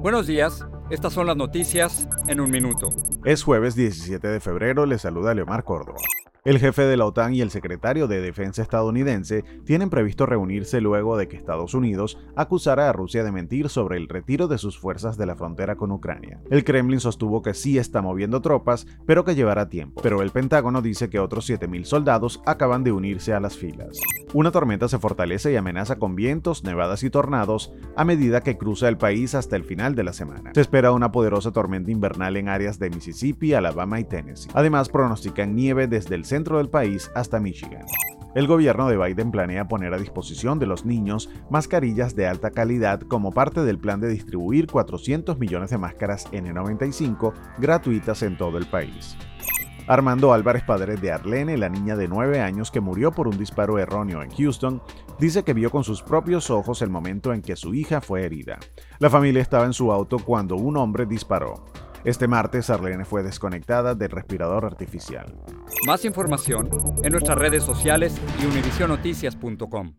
Buenos días, estas son las noticias en un minuto. Es jueves 17 de febrero, le saluda Leomar Córdoba. El jefe de la OTAN y el secretario de Defensa estadounidense tienen previsto reunirse luego de que Estados Unidos acusara a Rusia de mentir sobre el retiro de sus fuerzas de la frontera con Ucrania. El Kremlin sostuvo que sí está moviendo tropas, pero que llevará tiempo. Pero el Pentágono dice que otros 7.000 soldados acaban de unirse a las filas. Una tormenta se fortalece y amenaza con vientos, nevadas y tornados a medida que cruza el país hasta el final de la semana. Se espera una poderosa tormenta invernal en áreas de Mississippi, Alabama y Tennessee. Además, pronostican nieve desde el centro del país hasta Michigan. El gobierno de Biden planea poner a disposición de los niños mascarillas de alta calidad como parte del plan de distribuir 400 millones de máscaras N95 gratuitas en todo el país. Armando Álvarez, padre de Arlene, la niña de 9 años que murió por un disparo erróneo en Houston, dice que vio con sus propios ojos el momento en que su hija fue herida. La familia estaba en su auto cuando un hombre disparó. Este martes, Arlene fue desconectada del respirador artificial. Más información en nuestras redes sociales y univisionoticias.com.